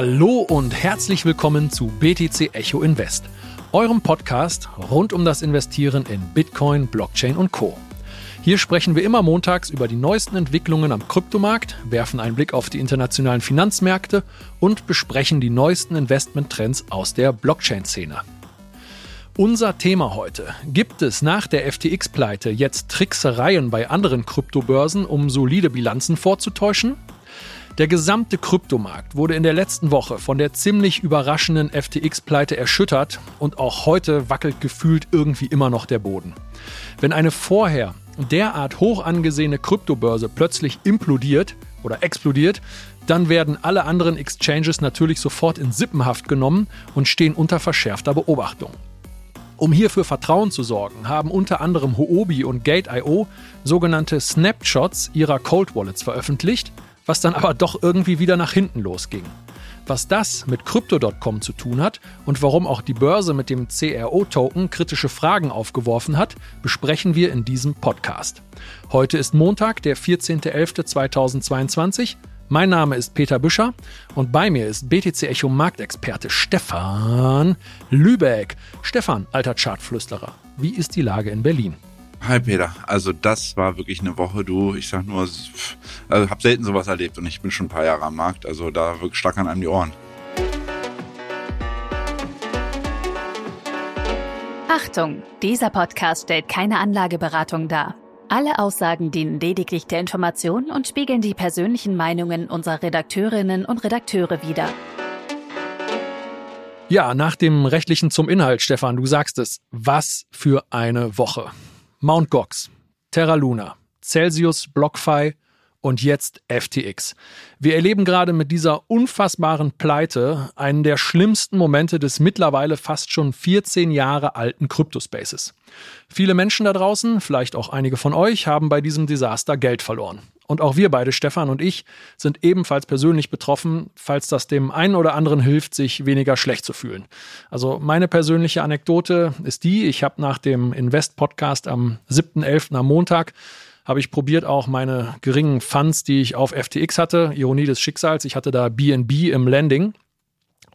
Hallo und herzlich willkommen zu BTC Echo Invest, eurem Podcast rund um das Investieren in Bitcoin, Blockchain und Co. Hier sprechen wir immer montags über die neuesten Entwicklungen am Kryptomarkt, werfen einen Blick auf die internationalen Finanzmärkte und besprechen die neuesten Investmenttrends aus der Blockchain-Szene. Unser Thema heute. Gibt es nach der FTX-Pleite jetzt Tricksereien bei anderen Kryptobörsen, um solide Bilanzen vorzutäuschen? Der gesamte Kryptomarkt wurde in der letzten Woche von der ziemlich überraschenden FTX-Pleite erschüttert und auch heute wackelt gefühlt irgendwie immer noch der Boden. Wenn eine vorher derart hoch angesehene Kryptobörse plötzlich implodiert oder explodiert, dann werden alle anderen Exchanges natürlich sofort in Sippenhaft genommen und stehen unter verschärfter Beobachtung. Um hier für Vertrauen zu sorgen, haben unter anderem Huobi und Gate.io sogenannte Snapshots ihrer Cold Wallets veröffentlicht – was dann aber doch irgendwie wieder nach hinten losging. Was das mit Crypto.com zu tun hat und warum auch die Börse mit dem CRO-Token kritische Fragen aufgeworfen hat, besprechen wir in diesem Podcast. Heute ist Montag, der 14.11.2022. Mein Name ist Peter Büscher und bei mir ist BTC Echo Marktexperte Stefan Lübeck. Stefan, alter Chartflüsterer, wie ist die Lage in Berlin? Hi Peter, also das war wirklich eine Woche, du, ich sag nur, also hab selten sowas erlebt und ich bin schon ein paar Jahre am Markt, also da wirklich stark an einem die Ohren. Achtung, dieser Podcast stellt keine Anlageberatung dar. Alle Aussagen dienen lediglich der Information und spiegeln die persönlichen Meinungen unserer Redakteurinnen und Redakteure wider. Ja, nach dem rechtlichen zum Inhalt, Stefan, du sagst es. Was für eine Woche. Mount Gox, Terra Luna, Celsius, BlockFi und jetzt FTX. Wir erleben gerade mit dieser unfassbaren Pleite einen der schlimmsten Momente des mittlerweile fast schon 14 Jahre alten Kryptospaces. Viele Menschen da draußen, vielleicht auch einige von euch, haben bei diesem Desaster Geld verloren. Und auch wir beide, Stefan und ich, sind ebenfalls persönlich betroffen, falls das dem einen oder anderen hilft, sich weniger schlecht zu fühlen. Also meine persönliche Anekdote ist die, ich habe nach dem Invest-Podcast am 7.11. am Montag habe ich probiert, auch meine geringen Funds, die ich auf FTX hatte, Ironie des Schicksals, ich hatte da BNB im Landing,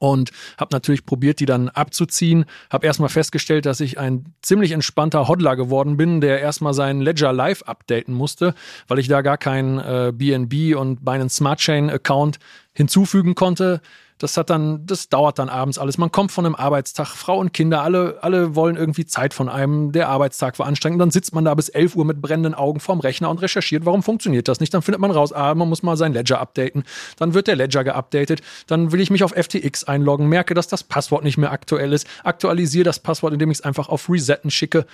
und habe natürlich probiert, die dann abzuziehen. Habe erstmal festgestellt, dass ich ein ziemlich entspannter Hodler geworden bin, der erstmal seinen Ledger Live updaten musste, weil ich da gar keinen äh, BNB und meinen Smart Chain Account hinzufügen konnte. Das hat dann, das dauert dann abends alles. Man kommt von einem Arbeitstag, Frau und Kinder, alle, alle wollen irgendwie Zeit von einem. Der Arbeitstag war anstrengend. Dann sitzt man da bis 11 Uhr mit brennenden Augen vorm Rechner und recherchiert, warum funktioniert das nicht. Dann findet man raus, ah, man muss mal sein Ledger updaten. Dann wird der Ledger geupdatet. Dann will ich mich auf FTX einloggen, merke, dass das Passwort nicht mehr aktuell ist, aktualisiere das Passwort, indem ich es einfach auf Resetten schicke.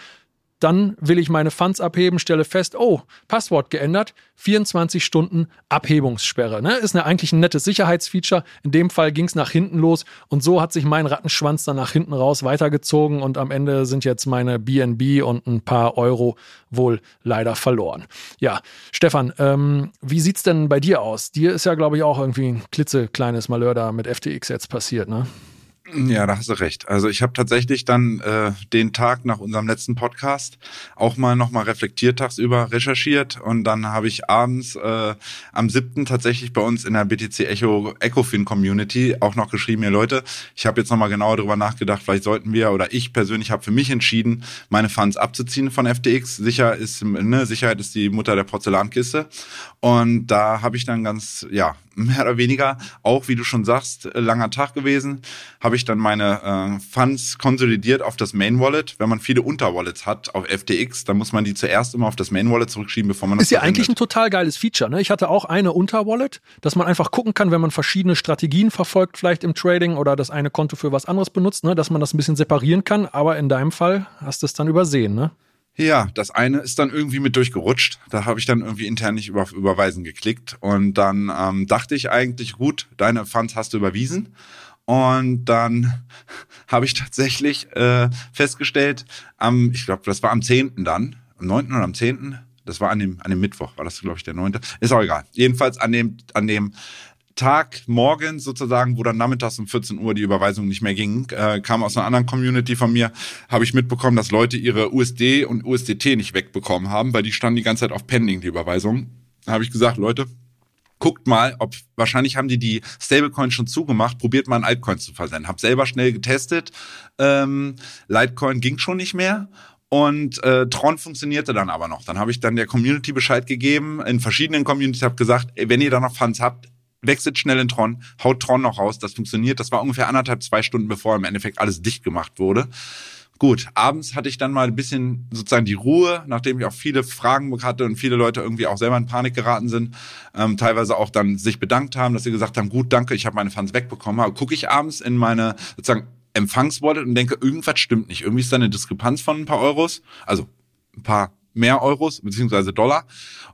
Dann will ich meine Funds abheben, stelle fest, oh, Passwort geändert, 24 Stunden Abhebungssperre. Ne? Ist eine, eigentlich ein nettes Sicherheitsfeature. In dem Fall ging es nach hinten los und so hat sich mein Rattenschwanz dann nach hinten raus weitergezogen und am Ende sind jetzt meine BNB und ein paar Euro wohl leider verloren. Ja, Stefan, ähm, wie sieht's denn bei dir aus? Dir ist ja, glaube ich, auch irgendwie ein klitzekleines Malheur da mit FTX jetzt passiert, ne? Ja, da hast du recht. Also ich habe tatsächlich dann äh, den Tag nach unserem letzten Podcast auch mal nochmal reflektiert tagsüber recherchiert und dann habe ich abends äh, am siebten tatsächlich bei uns in der BTC Echo Ecofin Community auch noch geschrieben, ihr Leute, ich habe jetzt nochmal genauer darüber nachgedacht, vielleicht sollten wir oder ich persönlich habe für mich entschieden, meine Funds abzuziehen von FTX. Sicher ist, ne, Sicherheit ist die Mutter der Porzellankiste und da habe ich dann ganz, ja, mehr oder weniger, auch wie du schon sagst, äh, langer Tag gewesen, habe ich dann meine äh, Funds konsolidiert auf das Main Wallet. Wenn man viele Unterwallets hat auf FTX, dann muss man die zuerst immer auf das Main Wallet zurückschieben, bevor man das Ist ja eigentlich ein total geiles Feature. Ne? Ich hatte auch eine Unterwallet, dass man einfach gucken kann, wenn man verschiedene Strategien verfolgt, vielleicht im Trading oder das eine Konto für was anderes benutzt, ne? dass man das ein bisschen separieren kann. Aber in deinem Fall hast du es dann übersehen, ne? Ja, das eine ist dann irgendwie mit durchgerutscht. Da habe ich dann irgendwie intern nicht über Überweisen geklickt. Und dann ähm, dachte ich eigentlich, gut, deine Funds hast du überwiesen. Und dann habe ich tatsächlich äh, festgestellt, am, ich glaube, das war am 10. dann, am 9. oder am 10. Das war an dem, an dem Mittwoch, war das, glaube ich, der 9. Ist auch egal. Jedenfalls an dem, an dem Tag morgens sozusagen, wo dann nachmittags um 14 Uhr die Überweisung nicht mehr ging, äh, kam aus einer anderen Community von mir, habe ich mitbekommen, dass Leute ihre USD und USDT nicht wegbekommen haben, weil die standen die ganze Zeit auf Pending, die Überweisung. Da habe ich gesagt, Leute, guckt mal, ob wahrscheinlich haben die die Stablecoin schon zugemacht, probiert mal ein Altcoin zu versenden. Hab selber schnell getestet, ähm, Litecoin ging schon nicht mehr und äh, Tron funktionierte dann aber noch. Dann habe ich dann der Community Bescheid gegeben, in verschiedenen Communities habe gesagt, ey, wenn ihr da noch Funds habt, wechselt schnell in Tron, haut Tron noch raus, das funktioniert. Das war ungefähr anderthalb, zwei Stunden bevor im Endeffekt alles dicht gemacht wurde. Gut, abends hatte ich dann mal ein bisschen sozusagen die Ruhe, nachdem ich auch viele Fragen hatte und viele Leute irgendwie auch selber in Panik geraten sind, ähm, teilweise auch dann sich bedankt haben, dass sie gesagt haben, gut, danke, ich habe meine Funds wegbekommen. Aber gucke ich abends in meine sozusagen Empfangswallet und denke, irgendwas stimmt nicht. Irgendwie ist da eine Diskrepanz von ein paar Euros, also ein paar mehr Euros beziehungsweise Dollar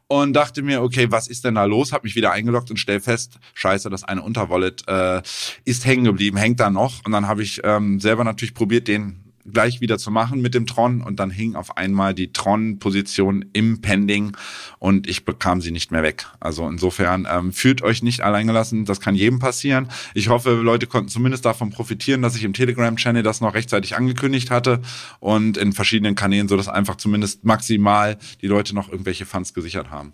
und dachte mir, okay, was ist denn da los? Hab mich wieder eingeloggt und stell fest, scheiße, das eine Unterwallet äh, ist hängen geblieben, hängt da noch. Und dann habe ich ähm, selber natürlich probiert, den gleich wieder zu machen mit dem Tron und dann hing auf einmal die Tron-Position im Pending und ich bekam sie nicht mehr weg. Also insofern ähm, fühlt euch nicht alleingelassen, das kann jedem passieren. Ich hoffe, Leute konnten zumindest davon profitieren, dass ich im Telegram-Channel das noch rechtzeitig angekündigt hatte und in verschiedenen Kanälen, so dass einfach zumindest maximal die Leute noch irgendwelche Funds gesichert haben.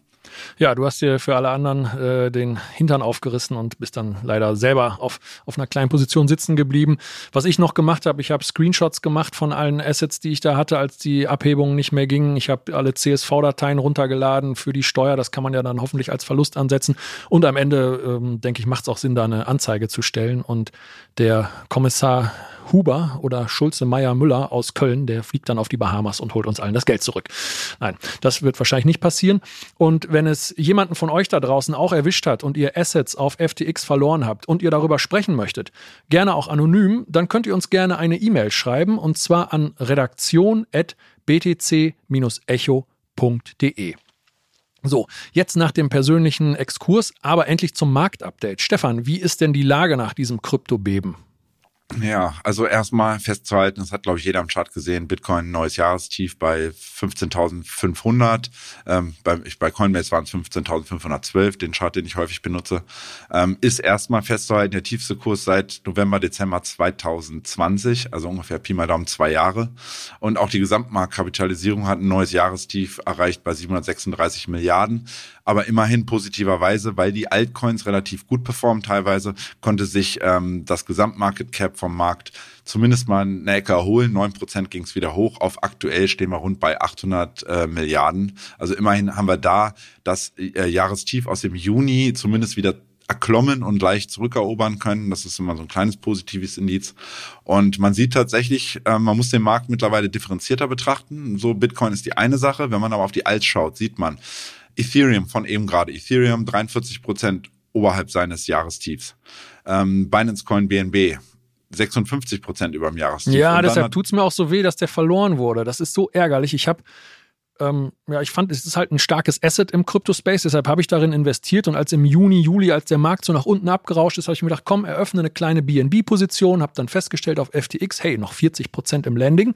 Ja, du hast dir für alle anderen äh, den Hintern aufgerissen und bist dann leider selber auf, auf einer kleinen Position sitzen geblieben. Was ich noch gemacht habe, ich habe Screenshots gemacht von allen Assets, die ich da hatte, als die Abhebungen nicht mehr gingen. Ich habe alle CSV-Dateien runtergeladen für die Steuer. Das kann man ja dann hoffentlich als Verlust ansetzen. Und am Ende, ähm, denke ich, macht es auch Sinn, da eine Anzeige zu stellen. Und der Kommissar Huber oder Schulze Meier Müller aus Köln, der fliegt dann auf die Bahamas und holt uns allen das Geld zurück. Nein, das wird wahrscheinlich nicht passieren. Und wenn es jemanden von euch da draußen auch erwischt hat und ihr Assets auf FTX verloren habt und ihr darüber sprechen möchtet, gerne auch anonym, dann könnt ihr uns gerne eine E-Mail schreiben und zwar an redaktion.btc-echo.de. So, jetzt nach dem persönlichen Exkurs, aber endlich zum Marktupdate. Stefan, wie ist denn die Lage nach diesem Kryptobeben? Ja, also erstmal festzuhalten, das hat, glaube ich, jeder am Chart gesehen, Bitcoin neues Jahrestief bei 15.500. Ähm, bei, bei Coinbase waren es 15.512, den Chart, den ich häufig benutze. Ähm, ist erstmal festzuhalten, der tiefste Kurs seit November, Dezember 2020, also ungefähr Pi mal Daumen zwei Jahre. Und auch die Gesamtmarktkapitalisierung hat ein neues Jahrestief erreicht bei 736 Milliarden aber immerhin positiverweise, weil die Altcoins relativ gut performen teilweise, konnte sich ähm, das Gesamtmarket Cap vom Markt zumindest mal eine Ecke erholen. 9% ging es wieder hoch. Auf aktuell stehen wir rund bei 800 äh, Milliarden. Also immerhin haben wir da das äh, Jahrestief aus dem Juni zumindest wieder erklommen und leicht zurückerobern können. Das ist immer so ein kleines positives Indiz. Und man sieht tatsächlich, äh, man muss den Markt mittlerweile differenzierter betrachten. So Bitcoin ist die eine Sache. Wenn man aber auf die Alts schaut, sieht man, Ethereum von eben gerade. Ethereum 43 Prozent oberhalb seines Jahrestiefs. Ähm, Binance Coin BNB 56 Prozent über dem Jahrestief. Ja, deshalb tut es mir auch so weh, dass der verloren wurde. Das ist so ärgerlich. Ich habe ähm, ja, ich fand, es ist halt ein starkes Asset im Crypto-Space, deshalb habe ich darin investiert. Und als im Juni, Juli, als der Markt so nach unten abgerauscht ist, habe ich mir gedacht, komm, eröffne eine kleine BNB-Position, habe dann festgestellt auf FTX, hey, noch 40 Prozent im Landing.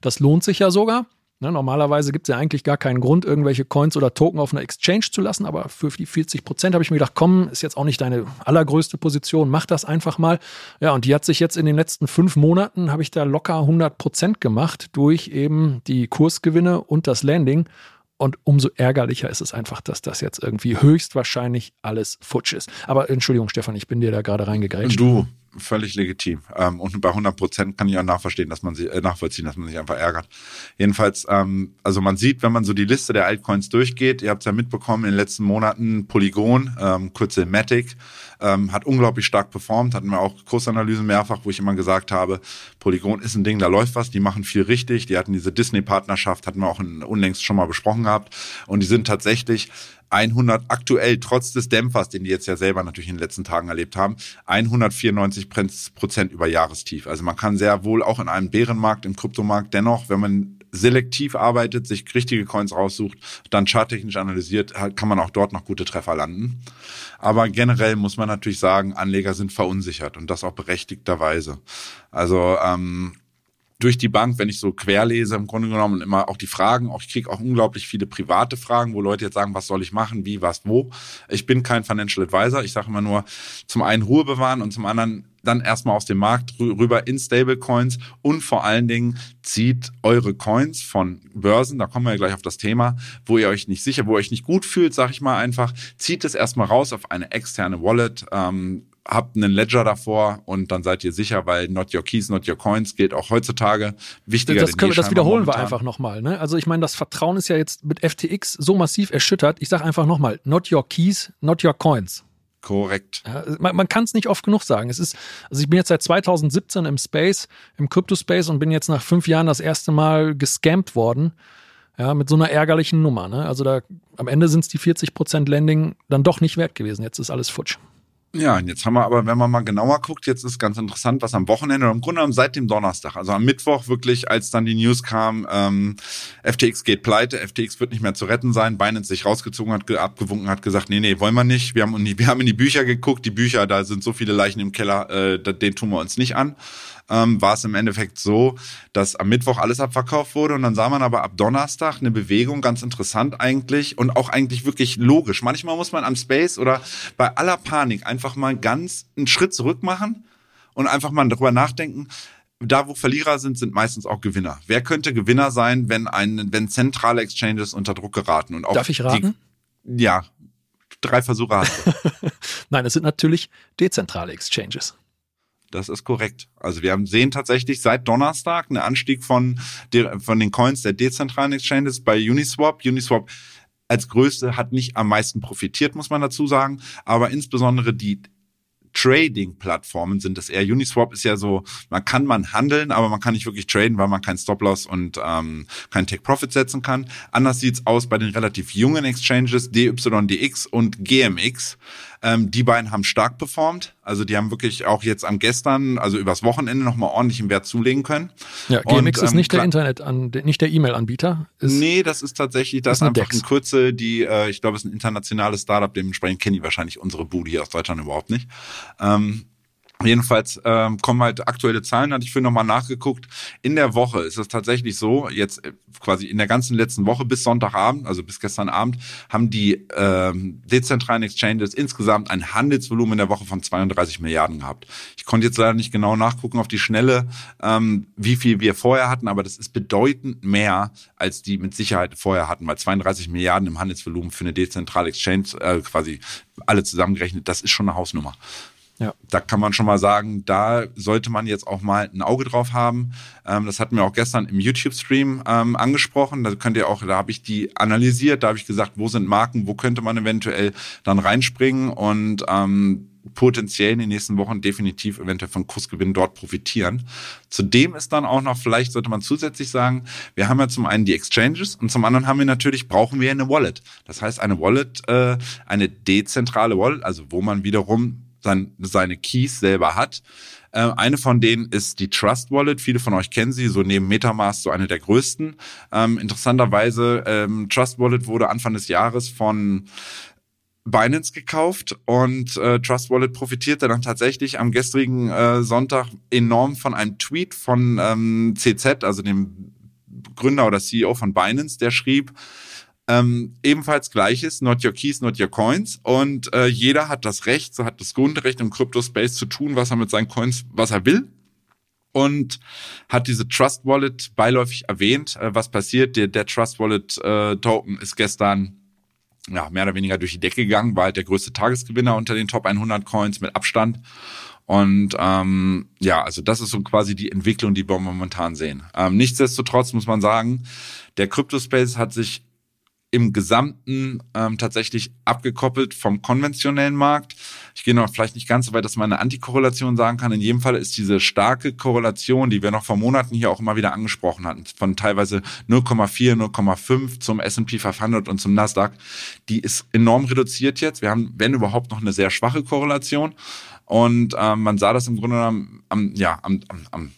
Das lohnt sich ja sogar. Ne, normalerweise gibt es ja eigentlich gar keinen Grund, irgendwelche Coins oder Token auf einer Exchange zu lassen, aber für die 40 Prozent habe ich mir gedacht, komm, ist jetzt auch nicht deine allergrößte Position, mach das einfach mal. Ja, und die hat sich jetzt in den letzten fünf Monaten, habe ich da locker 100 Prozent gemacht durch eben die Kursgewinne und das Landing. Und umso ärgerlicher ist es einfach, dass das jetzt irgendwie höchstwahrscheinlich alles futsch ist. Aber Entschuldigung, Stefan, ich bin dir da gerade reingegrätscht. Du, völlig legitim. Ähm, und bei 100 Prozent kann ich auch nachverstehen, dass man sie, äh, nachvollziehen, dass man sich einfach ärgert. Jedenfalls, ähm, also man sieht, wenn man so die Liste der Altcoins durchgeht, ihr habt es ja mitbekommen in den letzten Monaten, Polygon, ähm, kurze Matic, ähm, hat unglaublich stark performt, hatten wir auch Kursanalysen mehrfach, wo ich immer gesagt habe, Polygon ist ein Ding, da läuft was, die machen viel richtig, die hatten diese Disney-Partnerschaft, hatten wir auch in, unlängst schon mal besprochen gehabt und die sind tatsächlich 100 aktuell, trotz des Dämpfers, den die jetzt ja selber natürlich in den letzten Tagen erlebt haben, 194 Prozent über Jahrestief. Also man kann sehr wohl auch in einem Bärenmarkt, im Kryptomarkt dennoch, wenn man selektiv arbeitet, sich richtige Coins raussucht, dann charttechnisch analysiert, kann man auch dort noch gute Treffer landen. Aber generell muss man natürlich sagen, Anleger sind verunsichert und das auch berechtigterweise. Also ähm, durch die Bank, wenn ich so querlese, im Grunde genommen immer auch die Fragen, auch ich kriege auch unglaublich viele private Fragen, wo Leute jetzt sagen, was soll ich machen, wie, was, wo. Ich bin kein Financial Advisor. Ich sage immer nur, zum einen Ruhe bewahren und zum anderen dann erstmal aus dem Markt rüber in Stablecoins und vor allen Dingen zieht eure Coins von Börsen, da kommen wir ja gleich auf das Thema, wo ihr euch nicht sicher, wo ihr euch nicht gut fühlt, sag ich mal einfach, zieht es erstmal raus auf eine externe Wallet, ähm, habt einen Ledger davor und dann seid ihr sicher, weil not your keys, not your coins gilt auch heutzutage wichtiger. Das, können, das wiederholen momentan. wir einfach nochmal. Ne? Also ich meine, das Vertrauen ist ja jetzt mit FTX so massiv erschüttert. Ich sage einfach nochmal, not your keys, not your coins. Korrekt. Ja, man, man kann es nicht oft genug sagen. Es ist, also ich bin jetzt seit 2017 im Space, im Crypto-Space und bin jetzt nach fünf Jahren das erste Mal gescampt worden. Ja, mit so einer ärgerlichen Nummer. Ne? Also da am Ende sind es die 40% Landing dann doch nicht wert gewesen. Jetzt ist alles futsch. Ja, und jetzt haben wir aber, wenn man mal genauer guckt, jetzt ist ganz interessant, was am Wochenende oder im Grunde genommen seit dem Donnerstag, also am Mittwoch wirklich, als dann die News kam, ähm, FTX geht pleite, FTX wird nicht mehr zu retten sein, Binance sich rausgezogen hat, abgewunken hat, gesagt, nee, nee, wollen wir nicht. Wir haben, wir haben in die Bücher geguckt, die Bücher, da sind so viele Leichen im Keller, äh, den tun wir uns nicht an ähm, war es im Endeffekt so, dass am Mittwoch alles abverkauft wurde und dann sah man aber ab Donnerstag eine Bewegung, ganz interessant eigentlich und auch eigentlich wirklich logisch. Manchmal muss man am Space oder bei aller Panik einfach mal ganz einen Schritt zurück machen und einfach mal darüber nachdenken, da wo Verlierer sind, sind meistens auch Gewinner. Wer könnte Gewinner sein, wenn ein, wenn zentrale Exchanges unter Druck geraten? Und auch Darf ich raten? Die, ja, drei Versuche hast. Nein, es sind natürlich dezentrale Exchanges. Das ist korrekt. Also wir haben sehen tatsächlich seit Donnerstag einen Anstieg von, der, von den Coins der dezentralen Exchanges bei Uniswap. Uniswap als größte hat nicht am meisten profitiert, muss man dazu sagen, aber insbesondere die Trading-Plattformen sind es eher. Uniswap ist ja so, man kann man handeln, aber man kann nicht wirklich traden, weil man keinen Stop-Loss und ähm, keinen Take-Profit setzen kann. Anders sieht's aus bei den relativ jungen Exchanges DYDX und GMX. Ähm, die beiden haben stark performt. Also die haben wirklich auch jetzt am gestern, also übers Wochenende nochmal ordentlich im Wert zulegen können. Ja, GMX und, ist ähm, nicht der Internet, an, nicht der E-Mail-Anbieter. Nee, das ist tatsächlich, das ist einfach Dex. ein Kürze, die, äh, ich glaube, es ist ein internationales Startup, dementsprechend kennen die wahrscheinlich unsere Bude hier aus Deutschland überhaupt nicht. Ähm, Jedenfalls ähm, kommen halt aktuelle Zahlen, hatte ich für nochmal nachgeguckt. In der Woche ist es tatsächlich so, jetzt äh, quasi in der ganzen letzten Woche bis Sonntagabend, also bis gestern Abend, haben die ähm, dezentralen Exchanges insgesamt ein Handelsvolumen in der Woche von 32 Milliarden gehabt. Ich konnte jetzt leider nicht genau nachgucken auf die Schnelle, ähm, wie viel wir vorher hatten, aber das ist bedeutend mehr, als die mit Sicherheit vorher hatten, weil 32 Milliarden im Handelsvolumen für eine dezentrale Exchange äh, quasi alle zusammengerechnet, das ist schon eine Hausnummer. Ja. Da kann man schon mal sagen, da sollte man jetzt auch mal ein Auge drauf haben. Ähm, das hatten wir auch gestern im YouTube-Stream ähm, angesprochen. Da könnt ihr auch, da habe ich die analysiert, da habe ich gesagt, wo sind Marken, wo könnte man eventuell dann reinspringen und ähm, potenziell in den nächsten Wochen definitiv eventuell von Kursgewinn dort profitieren. Zudem ist dann auch noch, vielleicht sollte man zusätzlich sagen, wir haben ja zum einen die Exchanges und zum anderen haben wir natürlich, brauchen wir eine Wallet. Das heißt, eine Wallet, äh, eine dezentrale Wallet, also wo man wiederum sein, seine Keys selber hat. Äh, eine von denen ist die Trust Wallet. Viele von euch kennen sie, so neben Metamask so eine der größten. Ähm, interessanterweise, ähm, Trust Wallet wurde Anfang des Jahres von Binance gekauft und äh, Trust Wallet profitierte dann tatsächlich am gestrigen äh, Sonntag enorm von einem Tweet von ähm, CZ, also dem Gründer oder CEO von Binance, der schrieb, ähm, ebenfalls gleiches, not your keys, not your coins. Und äh, jeder hat das Recht, so hat das Grundrecht im Crypto-Space zu tun, was er mit seinen Coins, was er will. Und hat diese Trust Wallet beiläufig erwähnt. Äh, was passiert? Der, der Trust Wallet äh, Token ist gestern ja, mehr oder weniger durch die Decke gegangen, war halt der größte Tagesgewinner unter den Top 100 Coins mit Abstand. Und ähm, ja, also das ist so quasi die Entwicklung, die wir momentan sehen. Ähm, nichtsdestotrotz muss man sagen, der Crypto-Space hat sich im Gesamten ähm, tatsächlich abgekoppelt vom konventionellen Markt. Ich gehe noch vielleicht nicht ganz so weit, dass man eine Antikorrelation sagen kann. In jedem Fall ist diese starke Korrelation, die wir noch vor Monaten hier auch immer wieder angesprochen hatten, von teilweise 0,4, 0,5 zum S&P 500 und zum Nasdaq, die ist enorm reduziert jetzt. Wir haben, wenn überhaupt, noch eine sehr schwache Korrelation. Und ähm, man sah das im Grunde genommen am, ja, am, am, am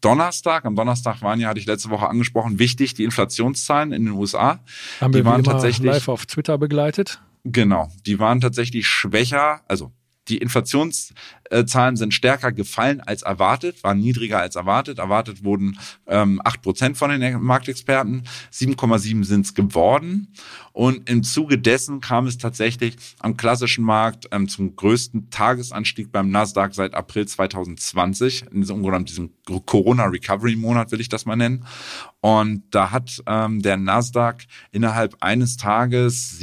Donnerstag, am Donnerstag waren ja, hatte ich letzte Woche angesprochen, wichtig, die Inflationszahlen in den USA. Haben die wir waren tatsächlich live auf Twitter begleitet. Genau, die waren tatsächlich schwächer, also die Inflationszahlen sind stärker gefallen als erwartet, waren niedriger als erwartet. Erwartet wurden ähm, 8% von den Marktexperten, 7,7 sind es geworden. Und im Zuge dessen kam es tatsächlich am klassischen Markt ähm, zum größten Tagesanstieg beim Nasdaq seit April 2020, in diesem, Corona-Recovery-Monat will ich das mal nennen. Und da hat ähm, der Nasdaq innerhalb eines Tages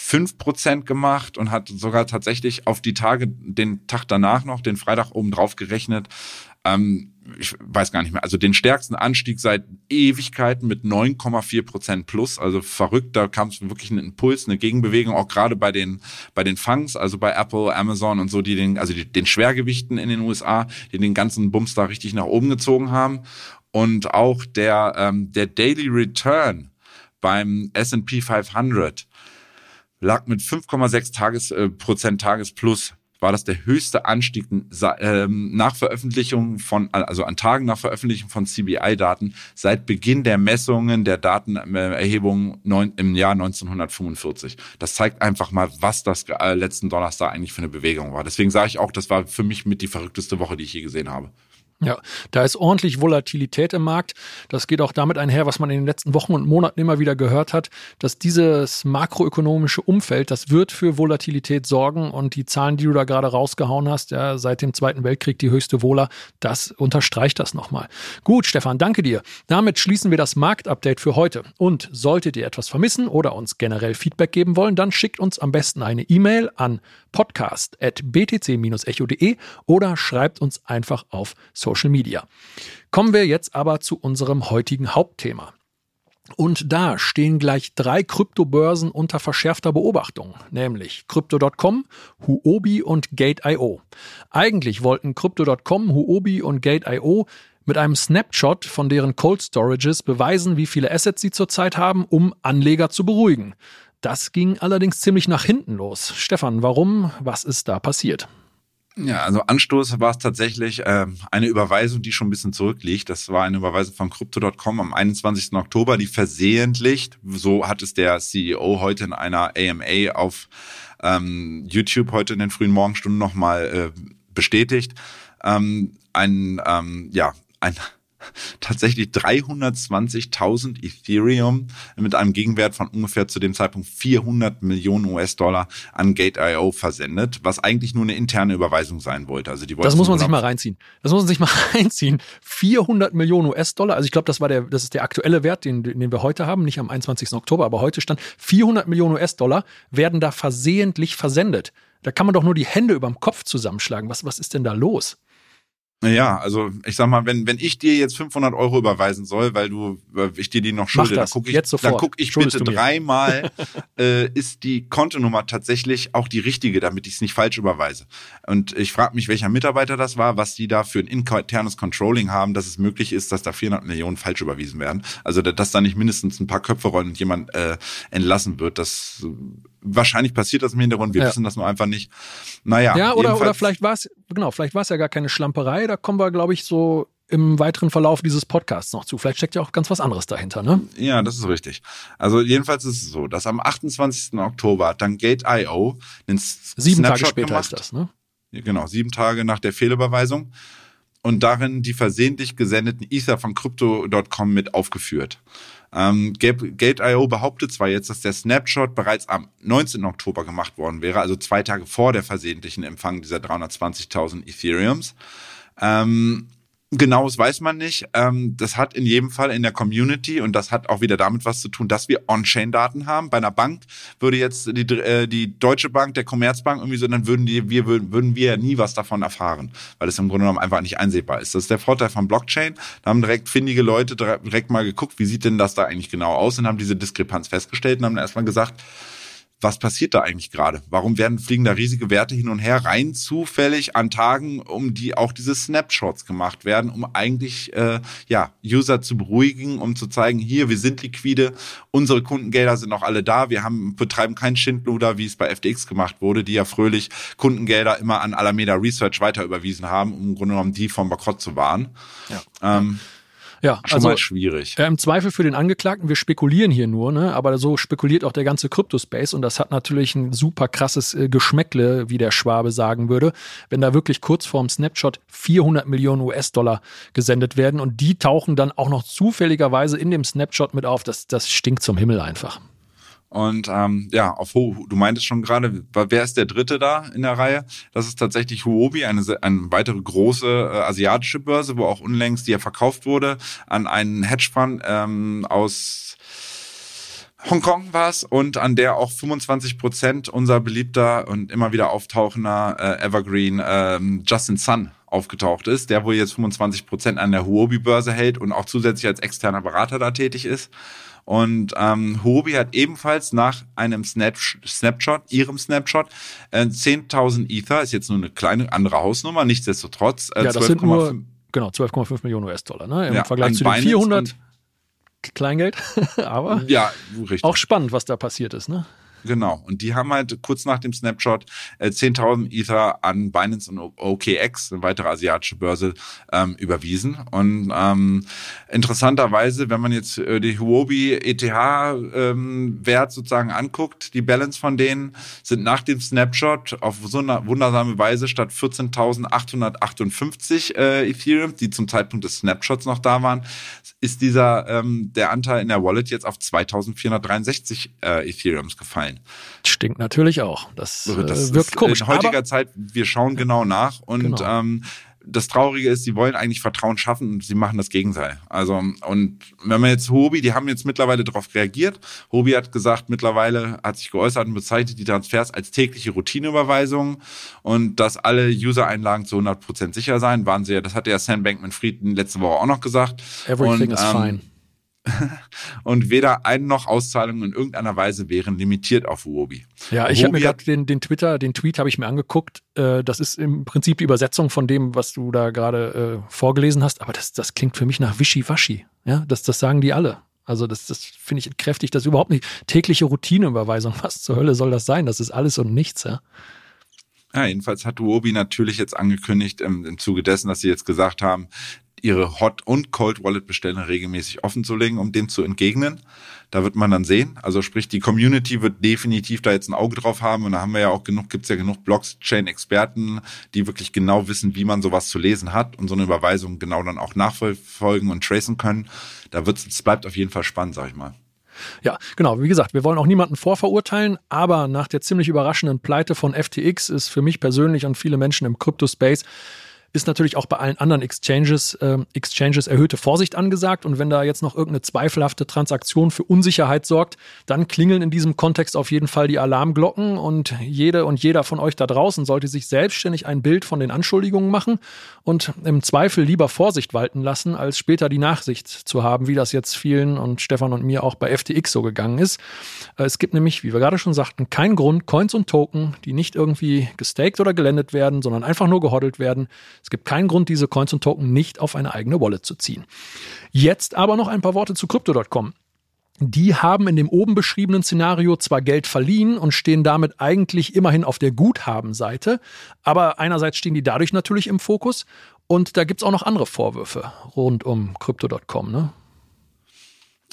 7,5 Prozent gemacht und hat sogar tatsächlich auf die Tage, den Tag danach noch, den Freitag oben drauf gerechnet, ähm, ich weiß gar nicht mehr, also den stärksten Anstieg seit Ewigkeiten mit 9,4 Prozent plus, also verrückt, da kam es wirklich ein Impuls, eine Gegenbewegung, auch gerade bei den, bei den Funks, also bei Apple, Amazon und so, die den, also die, den Schwergewichten in den USA, die den ganzen Bums da richtig nach oben gezogen haben. Und auch der, ähm, der Daily Return beim S&P 500 lag mit 5,6 Tages, äh, Prozent Tagesplus war das der höchste Anstieg ähm, nach Veröffentlichung von, also an Tagen nach Veröffentlichung von CBI-Daten seit Beginn der Messungen der Datenerhebung im Jahr 1945. Das zeigt einfach mal, was das äh, letzten Donnerstag eigentlich für eine Bewegung war. Deswegen sage ich auch, das war für mich mit die verrückteste Woche, die ich je gesehen habe. Ja, da ist ordentlich Volatilität im Markt. Das geht auch damit einher, was man in den letzten Wochen und Monaten immer wieder gehört hat, dass dieses makroökonomische Umfeld, das wird für Volatilität sorgen und die Zahlen, die du da gerade rausgehauen hast, ja, seit dem Zweiten Weltkrieg die höchste Vola, das unterstreicht das nochmal. Gut, Stefan, danke dir. Damit schließen wir das Marktupdate für heute. Und solltet ihr etwas vermissen oder uns generell Feedback geben wollen, dann schickt uns am besten eine E-Mail an podcast.btc-echo.de oder schreibt uns einfach auf Social Media. Kommen wir jetzt aber zu unserem heutigen Hauptthema. Und da stehen gleich drei Kryptobörsen unter verschärfter Beobachtung, nämlich Crypto.com, Huobi und Gate.io. Eigentlich wollten Crypto.com, Huobi und Gate.io mit einem Snapshot von deren Cold Storages beweisen, wie viele Assets sie zurzeit haben, um Anleger zu beruhigen. Das ging allerdings ziemlich nach hinten los. Stefan, warum? Was ist da passiert? Ja, also Anstoß war es tatsächlich äh, eine Überweisung, die schon ein bisschen zurückliegt. Das war eine Überweisung von Crypto.com am 21. Oktober, die versehentlich, so hat es der CEO heute in einer AMA auf ähm, YouTube heute in den frühen Morgenstunden nochmal äh, bestätigt, ähm, ein, ähm, ja, ein tatsächlich 320.000 Ethereum mit einem Gegenwert von ungefähr zu dem Zeitpunkt 400 Millionen US-Dollar an Gate.io versendet, was eigentlich nur eine interne Überweisung sein wollte. Also die das muss man sich mal reinziehen. Das muss man sich mal reinziehen. 400 Millionen US-Dollar. Also ich glaube, das war der, das ist der aktuelle Wert, den, den wir heute haben, nicht am 21. Oktober, aber heute stand 400 Millionen US-Dollar werden da versehentlich versendet. Da kann man doch nur die Hände überm Kopf zusammenschlagen. Was, was ist denn da los? Ja, also ich sag mal, wenn wenn ich dir jetzt 500 Euro überweisen soll, weil du ich dir die noch schulde, dann gucke ich, jetzt sofort. dann guck ich bitte dreimal, äh, ist die Kontonummer tatsächlich auch die richtige, damit ich es nicht falsch überweise. Und ich frage mich, welcher Mitarbeiter das war, was die da für ein internes Controlling haben, dass es möglich ist, dass da 400 Millionen falsch überwiesen werden. Also dass da nicht mindestens ein paar Köpfe rollen und jemand äh, entlassen wird. Das wahrscheinlich passiert das im Hintergrund. Wir ja. wissen das nur einfach nicht. Naja. Ja, oder, oder vielleicht war es, genau, vielleicht war es ja gar keine Schlamperei. Da kommen wir, glaube ich, so im weiteren Verlauf dieses Podcasts noch zu. Vielleicht steckt ja auch ganz was anderes dahinter, ne? Ja, das ist richtig. Also jedenfalls ist es so, dass am 28. Oktober hat dann Gate.io einen Sieben Snapshot Tage später gemacht. ist das, ne? Genau, sieben Tage nach der Fehlüberweisung. Und darin die versehentlich gesendeten Ether von Crypto.com mit aufgeführt. Ähm, Gate.io behauptet zwar jetzt, dass der Snapshot bereits am 19. Oktober gemacht worden wäre, also zwei Tage vor der versehentlichen Empfang dieser 320.000 Ethereums. Ähm, Genaues weiß man nicht. Ähm, das hat in jedem Fall in der Community und das hat auch wieder damit was zu tun, dass wir On-Chain-Daten haben. Bei einer Bank würde jetzt die, äh, die Deutsche Bank, der Commerzbank irgendwie so, dann würden die, wir würden wir nie was davon erfahren, weil es im Grunde genommen einfach nicht einsehbar ist. Das ist der Vorteil von Blockchain. Da haben direkt findige Leute direkt mal geguckt, wie sieht denn das da eigentlich genau aus und haben diese Diskrepanz festgestellt und haben erstmal gesagt, was passiert da eigentlich gerade? Warum werden fliegen da riesige Werte hin und her rein zufällig an Tagen, um die auch diese Snapshots gemacht werden, um eigentlich äh, ja User zu beruhigen, um zu zeigen, hier wir sind liquide, unsere Kundengelder sind auch alle da, wir haben betreiben kein Schindluder, wie es bei FTX gemacht wurde, die ja fröhlich Kundengelder immer an Alameda Research weiter überwiesen haben, um im Grunde genommen die vom Bankrott zu wahren. Ja. Ähm, Ja, schon also, mal schwierig. Äh, Im Zweifel für den Angeklagten, wir spekulieren hier nur, ne? aber so spekuliert auch der ganze Kryptospace und das hat natürlich ein super krasses äh, Geschmäckle, wie der Schwabe sagen würde, wenn da wirklich kurz vorm Snapshot 400 Millionen US-Dollar gesendet werden und die tauchen dann auch noch zufälligerweise in dem Snapshot mit auf. Das, das stinkt zum Himmel einfach. Und ähm, ja, auf Ho du meintest schon gerade, wer ist der Dritte da in der Reihe? Das ist tatsächlich Huobi, eine, eine weitere große äh, asiatische Börse, wo auch unlängst die ja verkauft wurde an einen Hedgefonds ähm, aus Hongkong war es und an der auch 25 Prozent unser beliebter und immer wieder auftauchender äh, Evergreen ähm, Justin Sun aufgetaucht ist, der wohl jetzt 25 Prozent an der Huobi-Börse hält und auch zusätzlich als externer Berater da tätig ist. Und ähm, Huobi hat ebenfalls nach einem Snap Snapshot, ihrem Snapshot, äh, 10.000 Ether, ist jetzt nur eine kleine andere Hausnummer, nichtsdestotrotz. Äh, ja, das 12, sind nur, genau, 12,5 Millionen US-Dollar, ne? Im ja, Vergleich zu den 400 Kleingeld, aber ja, richtig. auch spannend, was da passiert ist, ne? Genau. Und die haben halt kurz nach dem Snapshot äh, 10.000 Ether an Binance und OKX, eine weitere asiatische Börse, ähm, überwiesen. Und ähm, interessanterweise, wenn man jetzt äh, die Huobi ETH-Wert ähm, sozusagen anguckt, die Balance von denen sind nach dem Snapshot auf so eine wundersame Weise statt 14.858 äh, Ethereum, die zum Zeitpunkt des Snapshots noch da waren, ist dieser ähm, der Anteil in der Wallet jetzt auf 2.463 äh, Ethereums gefallen sein. Stinkt natürlich auch. Das, das äh, wirkt komisch. In heutiger Zeit, wir schauen genau nach und genau. ähm, das Traurige ist, sie wollen eigentlich Vertrauen schaffen und sie machen das Gegenteil. Also, und wenn man jetzt Hobi, die haben jetzt mittlerweile darauf reagiert. Hobi hat gesagt, mittlerweile hat sich geäußert und bezeichnet die Transfers als tägliche Routineüberweisungen und dass alle User-Einlagen zu 100% sicher sein, waren sie ja, das hat ja Sam Bankman-Fried letzte Woche auch noch gesagt. Everything und, is ähm, fine und weder Ein- noch Auszahlungen in irgendeiner Weise wären limitiert auf Huobi. Ja, ich habe mir gerade den, den Twitter, den Tweet habe ich mir angeguckt. Äh, das ist im Prinzip die Übersetzung von dem, was du da gerade äh, vorgelesen hast, aber das, das klingt für mich nach Wischiwaschi. Ja, das, das sagen die alle. Also das, das finde ich kräftig, das überhaupt nicht. Tägliche Routineüberweisung, was zur Hölle soll das sein? Das ist alles und nichts, ja. Ja, jedenfalls hat Huobi natürlich jetzt angekündigt, im, im Zuge dessen, dass sie jetzt gesagt haben, ihre Hot- und Cold-Wallet-Bestellungen regelmäßig offen zu legen, um dem zu entgegnen. Da wird man dann sehen. Also sprich, die Community wird definitiv da jetzt ein Auge drauf haben. Und da haben wir ja auch genug, gibt's ja genug Blockchain-Experten, die wirklich genau wissen, wie man sowas zu lesen hat und so eine Überweisung genau dann auch nachverfolgen und tracen können. Da wird's, es bleibt auf jeden Fall spannend, sag ich mal. Ja, genau. Wie gesagt, wir wollen auch niemanden vorverurteilen, aber nach der ziemlich überraschenden Pleite von FTX ist für mich persönlich und viele Menschen im Crypto-Space ist natürlich auch bei allen anderen Exchanges, äh, Exchanges erhöhte Vorsicht angesagt. Und wenn da jetzt noch irgendeine zweifelhafte Transaktion für Unsicherheit sorgt, dann klingeln in diesem Kontext auf jeden Fall die Alarmglocken. Und jede und jeder von euch da draußen sollte sich selbstständig ein Bild von den Anschuldigungen machen und im Zweifel lieber Vorsicht walten lassen, als später die Nachsicht zu haben, wie das jetzt vielen und Stefan und mir auch bei FTX so gegangen ist. Äh, es gibt nämlich, wie wir gerade schon sagten, keinen Grund, Coins und Token, die nicht irgendwie gestaked oder gelendet werden, sondern einfach nur gehoddelt werden, es gibt keinen Grund, diese Coins und Token nicht auf eine eigene Wallet zu ziehen. Jetzt aber noch ein paar Worte zu Crypto.com. Die haben in dem oben beschriebenen Szenario zwar Geld verliehen und stehen damit eigentlich immerhin auf der Guthabenseite, aber einerseits stehen die dadurch natürlich im Fokus und da gibt es auch noch andere Vorwürfe rund um Crypto.com. Ne?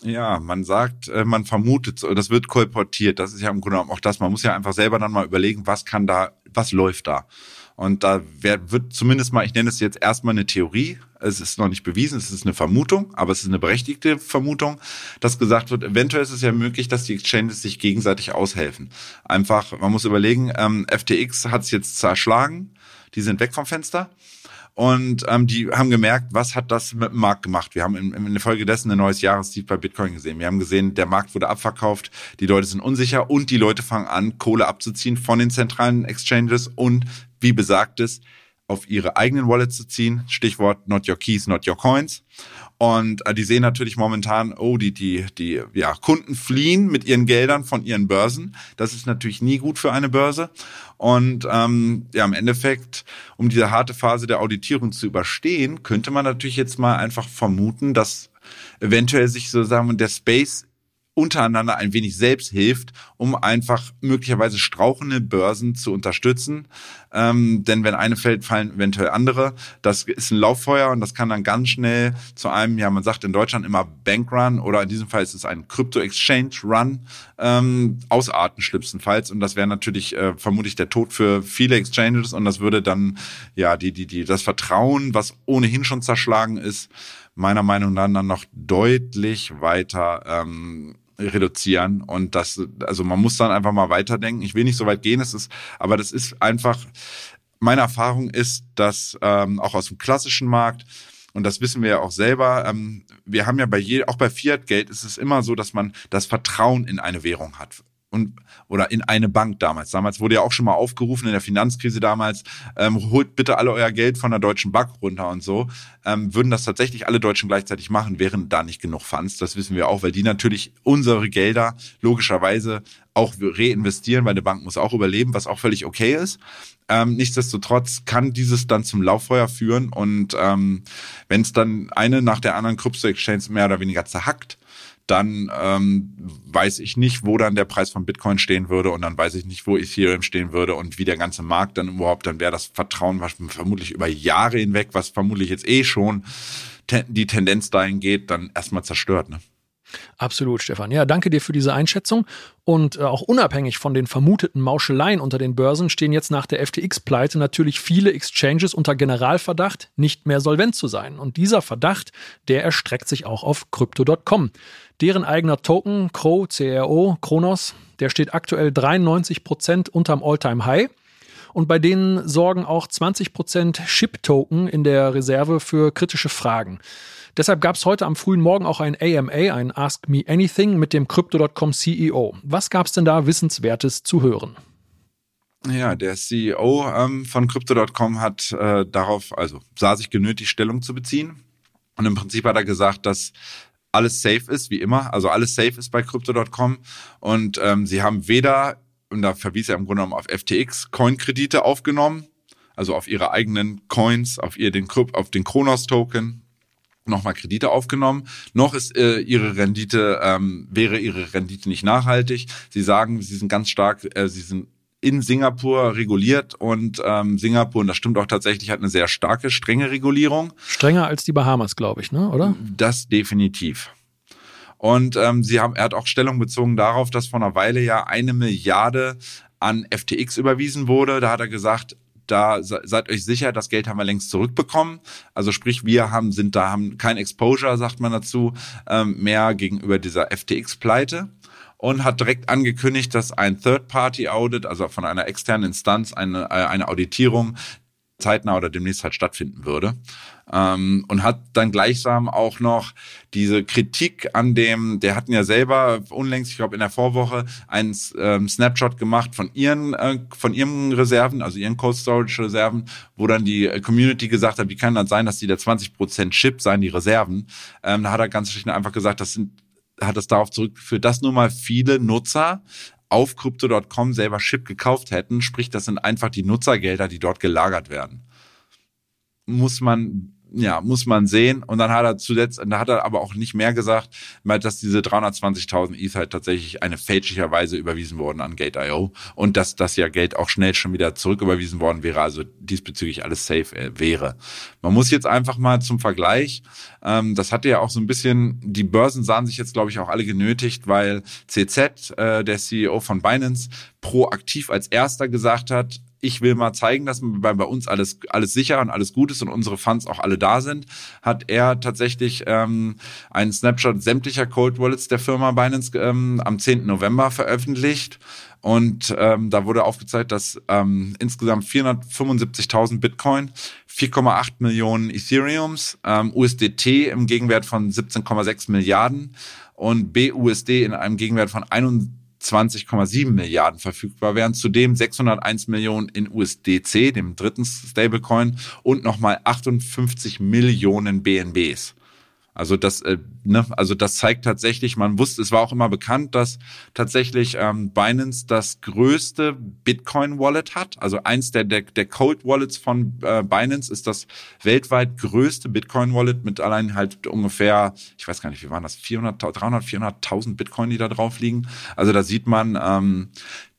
Ja, man sagt, äh, man vermutet, das wird kolportiert. Das ist ja im Grunde genommen auch das. Man muss ja einfach selber dann mal überlegen, was kann da, was läuft da. Und da wird zumindest mal, ich nenne es jetzt erstmal eine Theorie. Es ist noch nicht bewiesen, es ist eine Vermutung, aber es ist eine berechtigte Vermutung, dass gesagt wird, eventuell ist es ja möglich, dass die Exchanges sich gegenseitig aushelfen. Einfach, man muss überlegen, ähm, FTX hat es jetzt zerschlagen, die sind weg vom Fenster. Und ähm, die haben gemerkt, was hat das mit dem Markt gemacht. Wir haben in, in der Folge dessen ein neues Jahrestief bei Bitcoin gesehen. Wir haben gesehen, der Markt wurde abverkauft, die Leute sind unsicher und die Leute fangen an, Kohle abzuziehen von den zentralen Exchanges und wie besagtes, auf ihre eigenen Wallets zu ziehen. Stichwort not your keys, not your coins. Und äh, die sehen natürlich momentan, oh, die, die, die ja, Kunden fliehen mit ihren Geldern von ihren Börsen. Das ist natürlich nie gut für eine Börse. Und ähm, ja, im Endeffekt, um diese harte Phase der Auditierung zu überstehen, könnte man natürlich jetzt mal einfach vermuten, dass eventuell sich sozusagen der Space untereinander ein wenig Selbsthilft, um einfach möglicherweise strauchende Börsen zu unterstützen. Ähm, denn wenn eine fällt, fallen eventuell andere. Das ist ein Lauffeuer und das kann dann ganz schnell zu einem, ja, man sagt in Deutschland immer Bankrun oder in diesem Fall ist es ein Crypto-Exchange-Run ähm, ausarten schlimmstenfalls. Und das wäre natürlich äh, vermutlich der Tod für viele Exchanges und das würde dann ja die, die, die, das Vertrauen, was ohnehin schon zerschlagen ist, meiner Meinung nach dann noch deutlich weiter ähm, reduzieren und das, also man muss dann einfach mal weiterdenken. Ich will nicht so weit gehen, es ist, aber das ist einfach, meine Erfahrung ist, dass ähm, auch aus dem klassischen Markt, und das wissen wir ja auch selber, ähm, wir haben ja bei je, auch bei Fiat-Geld ist es immer so, dass man das Vertrauen in eine Währung hat und oder in eine Bank damals. Damals wurde ja auch schon mal aufgerufen in der Finanzkrise damals, ähm, holt bitte alle euer Geld von der Deutschen Bank runter und so. Ähm, würden das tatsächlich alle Deutschen gleichzeitig machen, wären da nicht genug Funds. Das wissen wir auch, weil die natürlich unsere Gelder logischerweise auch reinvestieren, weil eine Bank muss auch überleben, was auch völlig okay ist. Ähm, nichtsdestotrotz kann dieses dann zum Lauffeuer führen und ähm, wenn es dann eine nach der anderen Crypto-Exchange mehr oder weniger zerhackt, dann ähm, weiß ich nicht, wo dann der Preis von Bitcoin stehen würde und dann weiß ich nicht, wo Ethereum stehen würde und wie der ganze Markt dann überhaupt, dann wäre das Vertrauen vermutlich über Jahre hinweg, was vermutlich jetzt eh schon te die Tendenz dahin geht, dann erstmal zerstört. Ne? Absolut, Stefan. Ja, danke dir für diese Einschätzung. Und äh, auch unabhängig von den vermuteten Mauscheleien unter den Börsen stehen jetzt nach der FTX-Pleite natürlich viele Exchanges unter Generalverdacht, nicht mehr solvent zu sein. Und dieser Verdacht, der erstreckt sich auch auf Crypto.com. Deren eigener Token, CRO, CRO, Kronos, der steht aktuell 93 Prozent unterm All-Time-High. Und bei denen sorgen auch 20 Prozent Ship-Token in der Reserve für kritische Fragen. Deshalb gab es heute am frühen Morgen auch ein AMA, ein Ask Me Anything mit dem Crypto.com CEO. Was gab es denn da Wissenswertes zu hören? Ja, der CEO ähm, von Crypto.com hat äh, darauf, also sah sich genötigt, Stellung zu beziehen. Und im Prinzip hat er gesagt, dass alles safe ist, wie immer. Also alles safe ist bei Crypto.com. Und ähm, sie haben weder, und da verwies er im Grunde genommen auf FTX, Coin-Kredite aufgenommen, also auf ihre eigenen Coins, auf ihr den, auf den Kronos-Token, nochmal Kredite aufgenommen, noch ist äh, ihre Rendite, ähm, wäre ihre Rendite nicht nachhaltig. Sie sagen, sie sind ganz stark, äh, sie sind in Singapur reguliert und ähm, Singapur, und das stimmt auch tatsächlich, hat eine sehr starke, strenge Regulierung. Strenger als die Bahamas, glaube ich, ne? oder? Das definitiv. Und ähm, sie haben, er hat auch Stellung bezogen darauf, dass vor einer Weile ja eine Milliarde an FTX überwiesen wurde. Da hat er gesagt, da seid euch sicher, das Geld haben wir längst zurückbekommen. Also sprich, wir haben sind da haben kein Exposure, sagt man dazu, ähm, mehr gegenüber dieser FTX-Pleite und hat direkt angekündigt, dass ein Third-Party-Audit, also von einer externen Instanz, eine, äh, eine Auditierung zeitnah oder demnächst halt stattfinden würde. Ähm, und hat dann gleichsam auch noch diese Kritik an dem, der hatten ja selber unlängst, ich glaube in der Vorwoche, einen ähm, Snapshot gemacht von ihren, äh, von ihren Reserven, also ihren Cold Storage Reserven, wo dann die äh, Community gesagt hat, wie kann das sein, dass die der 20% Chip seien, die Reserven. Ähm, da hat er ganz schlicht einfach gesagt, das sind hat es darauf zurückgeführt, dass nun mal viele Nutzer auf Crypto.com selber Chip gekauft hätten. Sprich, das sind einfach die Nutzergelder, die dort gelagert werden. Muss man ja, muss man sehen. Und dann hat er zuletzt, da hat er aber auch nicht mehr gesagt, dass diese 320.000 ETH halt tatsächlich eine fälschlicherweise überwiesen wurden an Gate.io und dass das ja Geld auch schnell schon wieder zurücküberwiesen worden wäre, also diesbezüglich alles safe äh, wäre. Man muss jetzt einfach mal zum Vergleich, ähm, das hatte ja auch so ein bisschen, die Börsen sahen sich jetzt, glaube ich, auch alle genötigt, weil CZ, äh, der CEO von Binance, proaktiv als erster gesagt hat, ich will mal zeigen, dass bei, bei uns alles, alles sicher und alles gut ist und unsere Funds auch alle da sind, hat er tatsächlich ähm, einen Snapshot sämtlicher Cold Wallets der Firma Binance ähm, am 10. November veröffentlicht. Und ähm, da wurde aufgezeigt, dass ähm, insgesamt 475.000 Bitcoin, 4,8 Millionen Ethereums, ähm, USDT im Gegenwert von 17,6 Milliarden und BUSD in einem Gegenwert von 21 20,7 Milliarden verfügbar wären, zudem 601 Millionen in USDC, dem dritten Stablecoin, und nochmal 58 Millionen BNBs. Also das, äh, ne, also das zeigt tatsächlich, man wusste, es war auch immer bekannt, dass tatsächlich ähm, Binance das größte Bitcoin-Wallet hat. Also eins der, der, der Cold Wallets von äh, Binance ist das weltweit größte Bitcoin-Wallet mit allein halt ungefähr, ich weiß gar nicht, wie waren das, 400, 300, 400.000 Bitcoin, die da drauf liegen. Also da sieht man, ähm,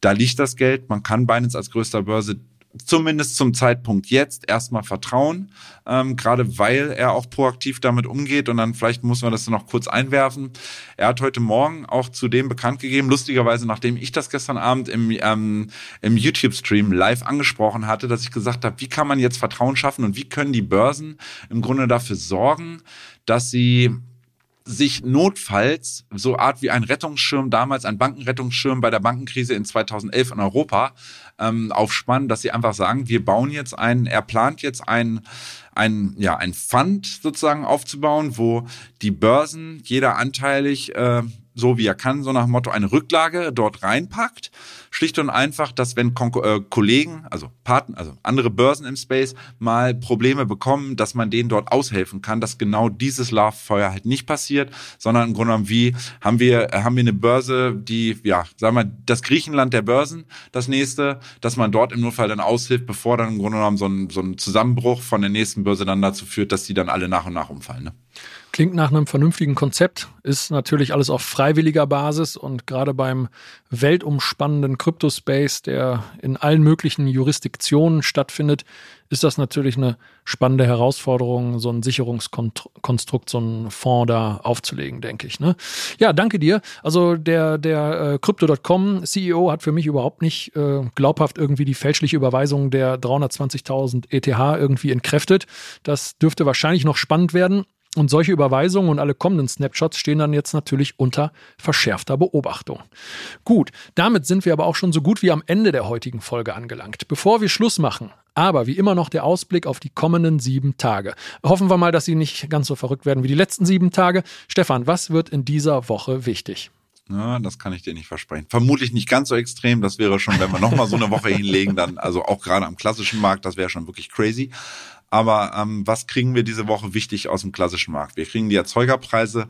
da liegt das Geld. Man kann Binance als größter Börse zumindest zum Zeitpunkt jetzt erstmal vertrauen, ähm, gerade weil er auch proaktiv damit umgeht und dann vielleicht muss man das noch kurz einwerfen. Er hat heute Morgen auch zu dem bekannt gegeben, lustigerweise nachdem ich das gestern Abend im, ähm, im YouTube-Stream live angesprochen hatte, dass ich gesagt habe, wie kann man jetzt Vertrauen schaffen und wie können die Börsen im Grunde dafür sorgen, dass sie sich notfalls so Art wie ein Rettungsschirm damals, ein Bankenrettungsschirm bei der Bankenkrise in 2011 in Europa ähm, aufspannen, dass sie einfach sagen, wir bauen jetzt einen, er plant jetzt ein, ein, ja, ein Fund sozusagen aufzubauen, wo die Börsen jeder anteilig äh, so wie er kann, so nach dem Motto eine Rücklage dort reinpackt. Schlicht und einfach, dass wenn Kon äh, Kollegen, also Partner, also andere Börsen im Space mal Probleme bekommen, dass man denen dort aushelfen kann, dass genau dieses Lauffeuer halt nicht passiert, sondern im Grunde genommen wie haben wir haben wir eine Börse, die ja, sagen wir das Griechenland der Börsen, das nächste, dass man dort im Notfall dann aushilft, bevor dann im Grunde genommen so ein, so ein Zusammenbruch von der nächsten Börse dann dazu führt, dass die dann alle nach und nach umfallen. Ne? Klingt nach einem vernünftigen Konzept, ist natürlich alles auf freiwilliger Basis und gerade beim weltumspannenden Kryptospace, der in allen möglichen Jurisdiktionen stattfindet, ist das natürlich eine spannende Herausforderung, so ein Sicherungskonstrukt, so einen Fonds da aufzulegen, denke ich. Ne? Ja, danke dir. Also der, der äh, Crypto.com CEO hat für mich überhaupt nicht äh, glaubhaft irgendwie die fälschliche Überweisung der 320.000 ETH irgendwie entkräftet. Das dürfte wahrscheinlich noch spannend werden. Und solche Überweisungen und alle kommenden Snapshots stehen dann jetzt natürlich unter verschärfter Beobachtung. Gut, damit sind wir aber auch schon so gut wie am Ende der heutigen Folge angelangt. Bevor wir Schluss machen, aber wie immer noch der Ausblick auf die kommenden sieben Tage. Hoffen wir mal, dass sie nicht ganz so verrückt werden wie die letzten sieben Tage. Stefan, was wird in dieser Woche wichtig? Ja, das kann ich dir nicht versprechen. Vermutlich nicht ganz so extrem. Das wäre schon, wenn wir nochmal so eine Woche hinlegen, dann, also auch gerade am klassischen Markt, das wäre schon wirklich crazy. Aber ähm, was kriegen wir diese Woche wichtig aus dem klassischen Markt? Wir kriegen die Erzeugerpreise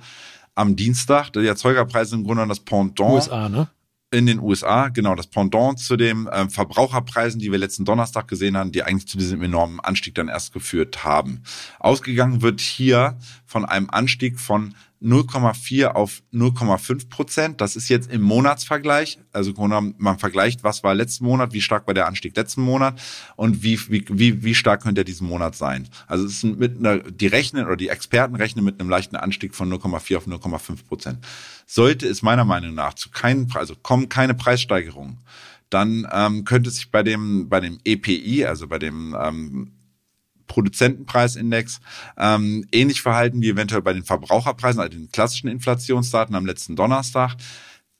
am Dienstag. Die Erzeugerpreise im Grunde das Pendant. USA, ne? In den USA, genau, das Pendant zu den ähm, Verbraucherpreisen, die wir letzten Donnerstag gesehen haben, die eigentlich zu diesem enormen Anstieg dann erst geführt haben. Ausgegangen wird hier von einem Anstieg von 0,4 auf 0,5 Prozent. Das ist jetzt im Monatsvergleich. Also man vergleicht, was war letzten Monat, wie stark war der Anstieg letzten Monat und wie, wie, wie, wie stark könnte er diesen Monat sein. Also es ist mit einer, die rechnen oder die Experten rechnen mit einem leichten Anstieg von 0,4 auf 0,5 Prozent. Sollte es meiner Meinung nach zu keinen, also kommen keine Preissteigerungen, dann ähm, könnte sich bei dem, bei dem EPI, also bei dem ähm, Produzentenpreisindex ähm, ähnlich verhalten wie eventuell bei den Verbraucherpreisen, also den klassischen Inflationsdaten am letzten Donnerstag.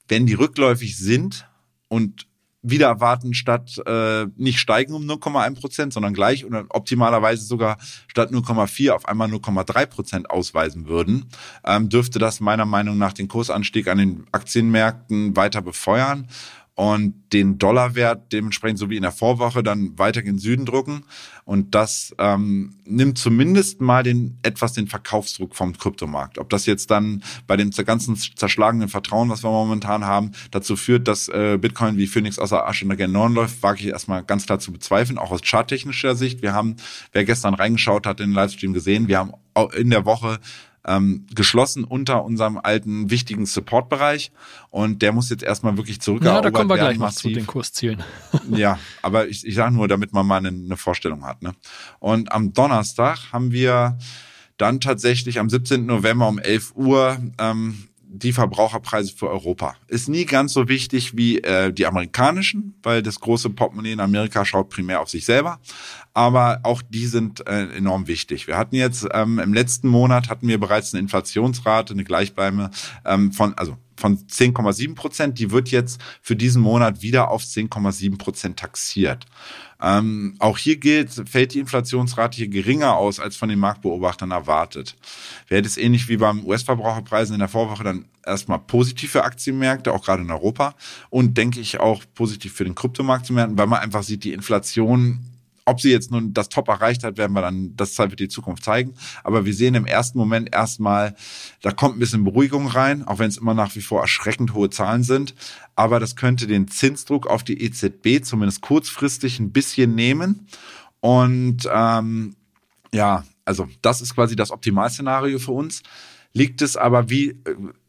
Wenn die rückläufig sind und wieder erwarten, statt äh, nicht steigen um 0,1 Prozent, sondern gleich oder optimalerweise sogar statt 0,4 auf einmal 0,3 Prozent ausweisen würden, ähm, dürfte das meiner Meinung nach den Kursanstieg an den Aktienmärkten weiter befeuern und den Dollarwert dementsprechend so wie in der Vorwoche dann weiter in den Süden drücken. Und das ähm, nimmt zumindest mal den etwas den Verkaufsdruck vom Kryptomarkt. Ob das jetzt dann bei dem ganzen zerschlagenen Vertrauen, was wir momentan haben, dazu führt, dass äh, Bitcoin wie Phoenix außer Asche in der Gen 9 läuft, wage ich erstmal ganz klar zu bezweifeln, auch aus charttechnischer Sicht. Wir haben, wer gestern reingeschaut hat in den Livestream gesehen, wir haben in der Woche ähm, geschlossen unter unserem alten wichtigen Support-Bereich und der muss jetzt erstmal wirklich zurückerobert werden. Ja, da kommen wir gleich noch zu den Kurszielen. ja, aber ich, ich sage nur, damit man mal eine, eine Vorstellung hat. Ne? Und am Donnerstag haben wir dann tatsächlich am 17. November um 11 Uhr ähm, die Verbraucherpreise für Europa. Ist nie ganz so wichtig wie äh, die amerikanischen, weil das große Portemonnaie in Amerika schaut primär auf sich selber. Aber auch die sind äh, enorm wichtig. Wir hatten jetzt ähm, im letzten Monat hatten wir bereits eine Inflationsrate, eine gleichbleibende ähm, von, also von 10,7 Prozent. Die wird jetzt für diesen Monat wieder auf 10,7 Prozent taxiert. Ähm, auch hier gilt, fällt die Inflationsrate hier geringer aus als von den Marktbeobachtern erwartet. Wäre das ähnlich wie beim US-Verbraucherpreisen in der Vorwoche dann erstmal positiv für Aktienmärkte, auch gerade in Europa und denke ich auch positiv für den Kryptomarkt zu merken, weil man einfach sieht, die Inflation ob sie jetzt nun das Top erreicht hat, werden wir dann, das wird die Zukunft zeigen. Aber wir sehen im ersten Moment erstmal, da kommt ein bisschen Beruhigung rein, auch wenn es immer nach wie vor erschreckend hohe Zahlen sind. Aber das könnte den Zinsdruck auf die EZB zumindest kurzfristig ein bisschen nehmen. Und ähm, ja, also das ist quasi das Optimalszenario für uns. Liegt es aber wie äh,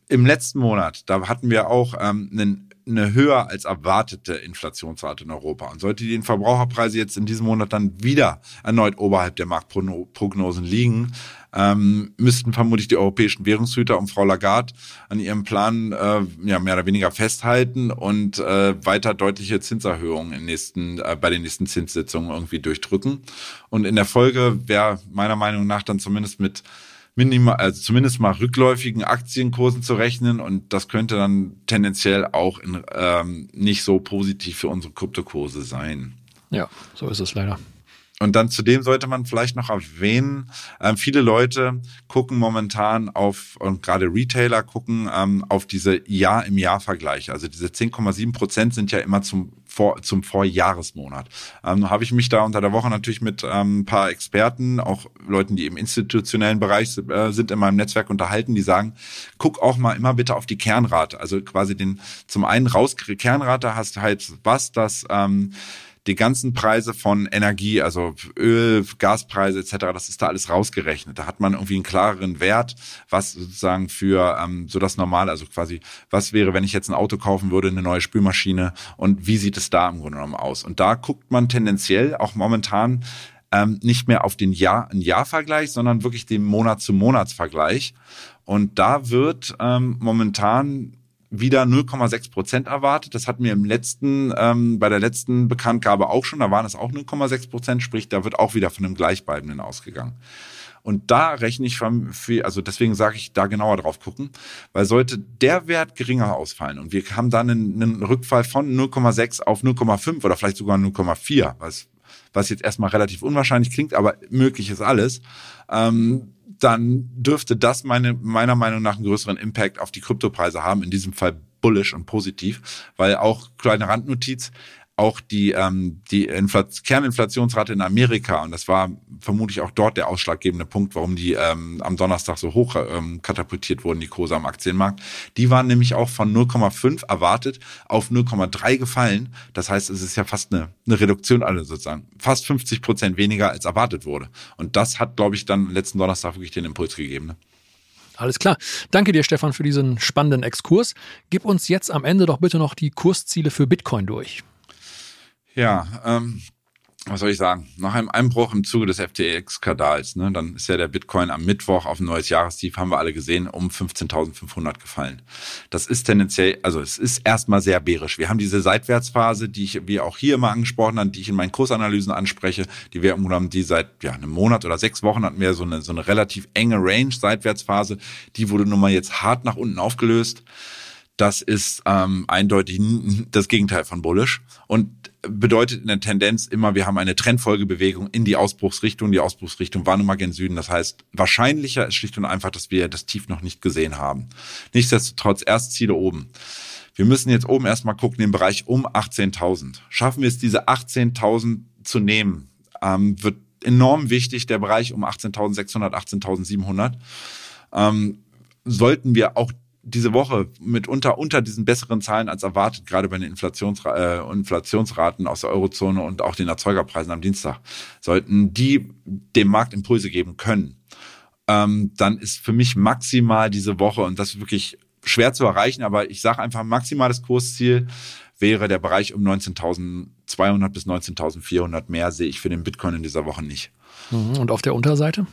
im letzten Monat, da hatten wir auch ähm, einen eine höher als erwartete Inflationsrate in Europa. Und sollte die Verbraucherpreise jetzt in diesem Monat dann wieder erneut oberhalb der Marktprognosen liegen, ähm, müssten vermutlich die europäischen Währungshüter um Frau Lagarde an ihrem Plan äh, ja, mehr oder weniger festhalten und äh, weiter deutliche Zinserhöhungen in nächsten, äh, bei den nächsten Zinssitzungen irgendwie durchdrücken. Und in der Folge wäre meiner Meinung nach dann zumindest mit minimal, also zumindest mal rückläufigen Aktienkursen zu rechnen und das könnte dann tendenziell auch in, ähm, nicht so positiv für unsere Kryptokurse sein. Ja, so ist es leider. Und dann zudem sollte man vielleicht noch erwähnen, ähm, viele Leute gucken momentan auf, und gerade Retailer gucken ähm, auf diese Jahr im Jahr Vergleiche. Also diese 10,7 Prozent sind ja immer zum vor, zum Vorjahresmonat. Ähm, habe ich mich da unter der Woche natürlich mit ähm, ein paar Experten, auch Leuten, die im institutionellen Bereich äh, sind, in meinem Netzwerk unterhalten, die sagen, guck auch mal immer bitte auf die Kernrate. Also quasi den, zum einen raus, Kernrate hast halt was, das ähm, die ganzen Preise von Energie, also Öl, Gaspreise etc., das ist da alles rausgerechnet. Da hat man irgendwie einen klareren Wert, was sozusagen für ähm, so das Normale, also quasi, was wäre, wenn ich jetzt ein Auto kaufen würde, eine neue Spülmaschine und wie sieht es da im Grunde genommen aus? Und da guckt man tendenziell auch momentan ähm, nicht mehr auf den Jahr, ein Jahrvergleich, sondern wirklich den Monat zu Monatsvergleich. Und da wird ähm, momentan wieder 0,6 Prozent erwartet. Das hatten wir im letzten, ähm, bei der letzten Bekanntgabe auch schon. Da waren es auch 0,6 Prozent, sprich, da wird auch wieder von einem Gleichbleibenden ausgegangen. Und da rechne ich von, also deswegen sage ich da genauer drauf gucken, weil sollte der Wert geringer ausfallen und wir haben dann einen, einen Rückfall von 0,6 auf 0,5 oder vielleicht sogar 0,4, was, was jetzt erstmal relativ unwahrscheinlich klingt, aber möglich ist alles, ähm, dann dürfte das meine, meiner Meinung nach einen größeren Impact auf die Kryptopreise haben, in diesem Fall bullish und positiv, weil auch kleine Randnotiz, auch die, ähm, die Infl Kerninflationsrate in Amerika, und das war vermutlich auch dort der ausschlaggebende Punkt, warum die ähm, am Donnerstag so hoch ähm, katapultiert wurden, die Kurse am Aktienmarkt. Die waren nämlich auch von 0,5 erwartet auf 0,3 gefallen. Das heißt, es ist ja fast eine, eine Reduktion alle sozusagen. Fast 50 Prozent weniger als erwartet wurde. Und das hat, glaube ich, dann letzten Donnerstag wirklich den Impuls gegeben. Ne? Alles klar. Danke dir, Stefan, für diesen spannenden Exkurs. Gib uns jetzt am Ende doch bitte noch die Kursziele für Bitcoin durch. Ja, ähm, was soll ich sagen? Nach einem Einbruch im Zuge des FTX-Skandals, ne, dann ist ja der Bitcoin am Mittwoch auf ein neues Jahrestief, haben wir alle gesehen, um 15.500 gefallen. Das ist tendenziell, also es ist erstmal sehr bärisch. Wir haben diese Seitwärtsphase, die ich, wie auch hier immer angesprochen habe, die ich in meinen Kursanalysen anspreche, die wir im die seit ja, einem Monat oder sechs Wochen hatten wir so eine, so eine relativ enge Range-Seitwärtsphase. Die wurde nun mal jetzt hart nach unten aufgelöst. Das ist ähm, eindeutig das Gegenteil von bullish und bedeutet in der Tendenz immer, wir haben eine Trendfolgebewegung in die Ausbruchsrichtung. Die Ausbruchsrichtung war nun mal gen Süden. Das heißt, wahrscheinlicher ist schlicht und einfach, dass wir das Tief noch nicht gesehen haben. Nichtsdestotrotz erst Ziele oben. Wir müssen jetzt oben erstmal gucken, den Bereich um 18.000. Schaffen wir es, diese 18.000 zu nehmen, ähm, wird enorm wichtig, der Bereich um 18.600, 18.700. Ähm, sollten wir auch diese Woche mitunter unter diesen besseren Zahlen als erwartet, gerade bei den Inflationsra äh, Inflationsraten aus der Eurozone und auch den Erzeugerpreisen am Dienstag, sollten die dem Markt Impulse geben können, ähm, dann ist für mich maximal diese Woche, und das ist wirklich schwer zu erreichen, aber ich sage einfach, maximales Kursziel wäre der Bereich um 19.200 bis 19.400 mehr, sehe ich für den Bitcoin in dieser Woche nicht. Mhm. Und auf der Unterseite?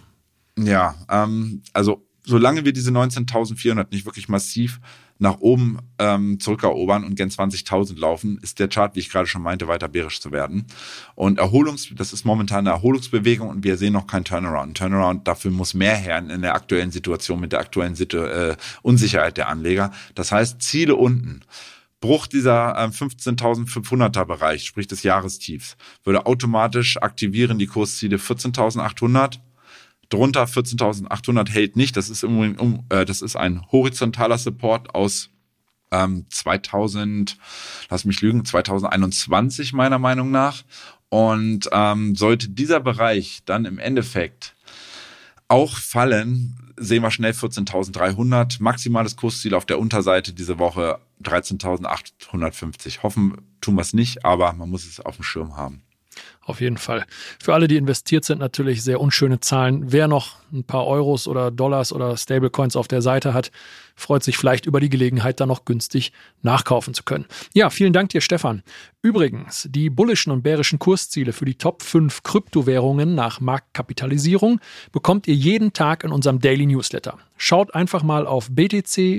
Ja, ähm, also solange wir diese 19.400 nicht wirklich massiv nach oben ähm, zurückerobern und gen 20.000 laufen, ist der Chart, wie ich gerade schon meinte, weiter bärisch zu werden. Und Erholungs, das ist momentan eine Erholungsbewegung und wir sehen noch kein Turnaround. Turnaround, dafür muss mehr her in der aktuellen Situation mit der aktuellen Situ äh, Unsicherheit der Anleger. Das heißt, Ziele unten. Bruch dieser äh, 15.500er Bereich, sprich des Jahrestiefs, würde automatisch aktivieren die Kursziele 14.800 Drunter 14.800 hält nicht. Das ist, im, äh, das ist ein horizontaler Support aus ähm, 2000, lass mich lügen, 2021 meiner Meinung nach. Und ähm, sollte dieser Bereich dann im Endeffekt auch fallen, sehen wir schnell 14.300. Maximales Kursziel auf der Unterseite diese Woche 13.850. Hoffen tun wir es nicht, aber man muss es auf dem Schirm haben. Auf jeden Fall. Für alle, die investiert sind, natürlich sehr unschöne Zahlen. Wer noch ein paar Euros oder Dollars oder Stablecoins auf der Seite hat, freut sich vielleicht über die Gelegenheit, da noch günstig nachkaufen zu können. Ja, vielen Dank dir, Stefan. Übrigens, die bullischen und bärischen Kursziele für die Top 5 Kryptowährungen nach Marktkapitalisierung bekommt ihr jeden Tag in unserem Daily Newsletter. Schaut einfach mal auf btc-echo.de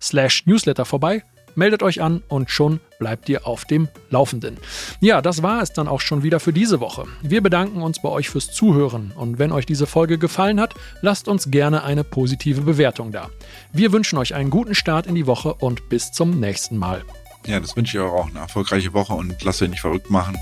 slash Newsletter vorbei Meldet euch an und schon bleibt ihr auf dem Laufenden. Ja, das war es dann auch schon wieder für diese Woche. Wir bedanken uns bei euch fürs Zuhören und wenn euch diese Folge gefallen hat, lasst uns gerne eine positive Bewertung da. Wir wünschen euch einen guten Start in die Woche und bis zum nächsten Mal. Ja, das wünsche ich euch auch eine erfolgreiche Woche und lasst euch nicht verrückt machen.